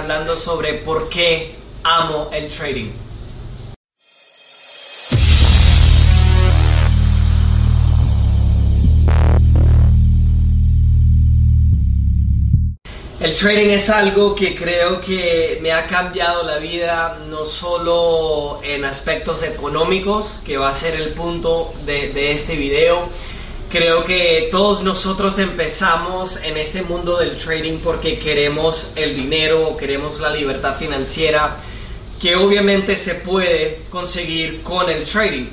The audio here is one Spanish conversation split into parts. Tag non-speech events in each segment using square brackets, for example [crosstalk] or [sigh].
hablando sobre por qué amo el trading. El trading es algo que creo que me ha cambiado la vida, no solo en aspectos económicos, que va a ser el punto de, este video. Creo que todos nosotros empezamos en este mundo del trading porque queremos el dinero, queremos la libertad financiera, que obviamente se puede conseguir con el trading.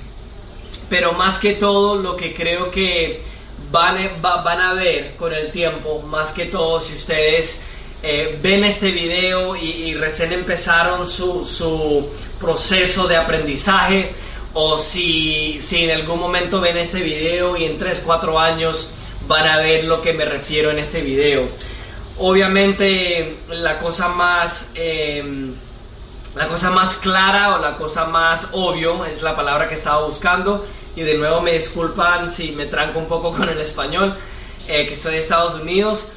Pero más que todo lo que creo que van, van a ver con el tiempo, más que todo si ustedes eh, ven este video y, recién empezaron su, su, proceso de aprendizaje o si, si en algún momento ven este video y en 3, 4 años van a ver lo que me refiero en este video. Obviamente la cosa más... Em, la cosa más clara o la cosa más obvio es la palabra que estaba buscando y de nuevo me disculpan si me tranco un poco [laughs] con el español, eh, que soy de Estados Unidos.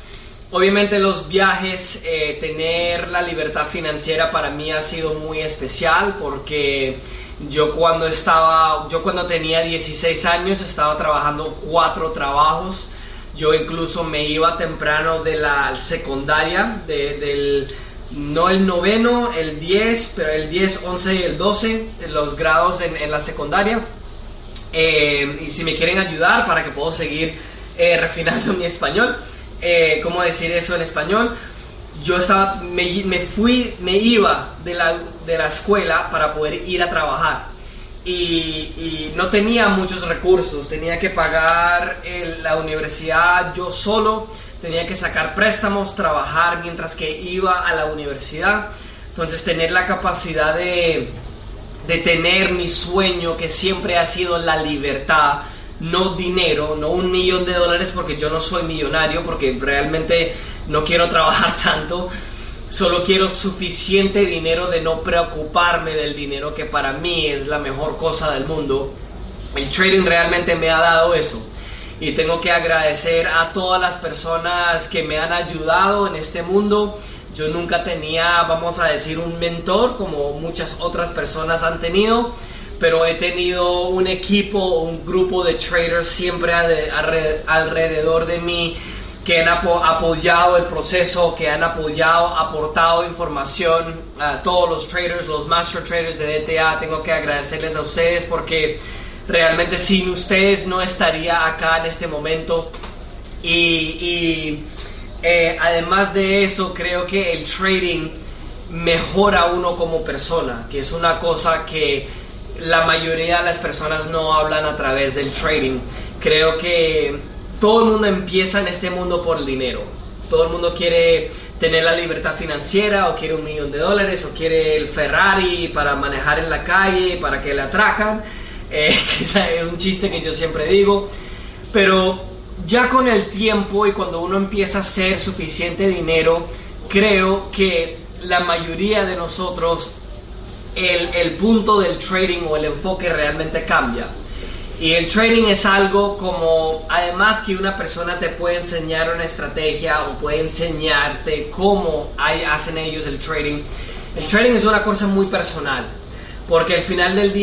Obviamente los viajes, eh, tener la libertad financiera para mí ha sido muy especial porque yo cuando estaba, yo cuando tenía 16 años estaba trabajando cuatro trabajos. Yo incluso me iba temprano de la secundaria, del no el noveno, el 10, pero el 10, 11 y el 12, los grados en, la secundaria. Eh, y si me quieren ayudar para que puedo seguir eh, refinando [laughs] mi español, eh, ¿cómo decir eso en español? Yo estaba, me, me, fui, me iba de la, de la escuela para poder ir a trabajar. Y, no tenía muchos recursos, tenía que pagar la universidad yo solo tenía que sacar préstamos, trabajar mientras que iba a la universidad. Entonces tener la capacidad de, de tener mi sueño que siempre ha sido la libertad, no dinero, no un millón de dólares porque yo no soy millonario, porque realmente no quiero trabajar [laughs] tanto, solo quiero suficiente dinero de no preocuparme del dinero que para mí es la mejor cosa del mundo. El trading realmente me ha dado eso y tengo que agradecer a todas las personas que me han ayudado en este mundo. Yo nunca tenía, vamos a decir, un mentor como muchas otras personas han tenido, pero he tenido un equipo, un grupo de traders siempre alrededor de mí que han apoyado el proceso, que han apoyado, aportado información a todos los traders, los master traders de DTA. Tengo que agradecerles a ustedes porque realmente sin ustedes no estaría acá en este momento. Y, eh, además de eso, creo que el trading mejora uno como persona, que es una cosa que la mayoría de las personas no hablan a través del trading. Creo que todo el mundo empieza en este mundo por el dinero. Todo el mundo quiere tener la libertad financiera o quiere un millón de dólares o quiere el Ferrari para manejar en la calle, para que le atracan [laughs] eh, es un chiste que yo siempre digo, pero ya con el tiempo y cuando uno empieza a hacer suficiente dinero, creo que la mayoría de nosotros el, el punto del trading o el enfoque realmente cambia. Y el trading es algo como, además que una persona te puede enseñar una estrategia o puede enseñarte cómo hay, hacen ellos el trading. El trading es una cosa muy personal, porque al final del día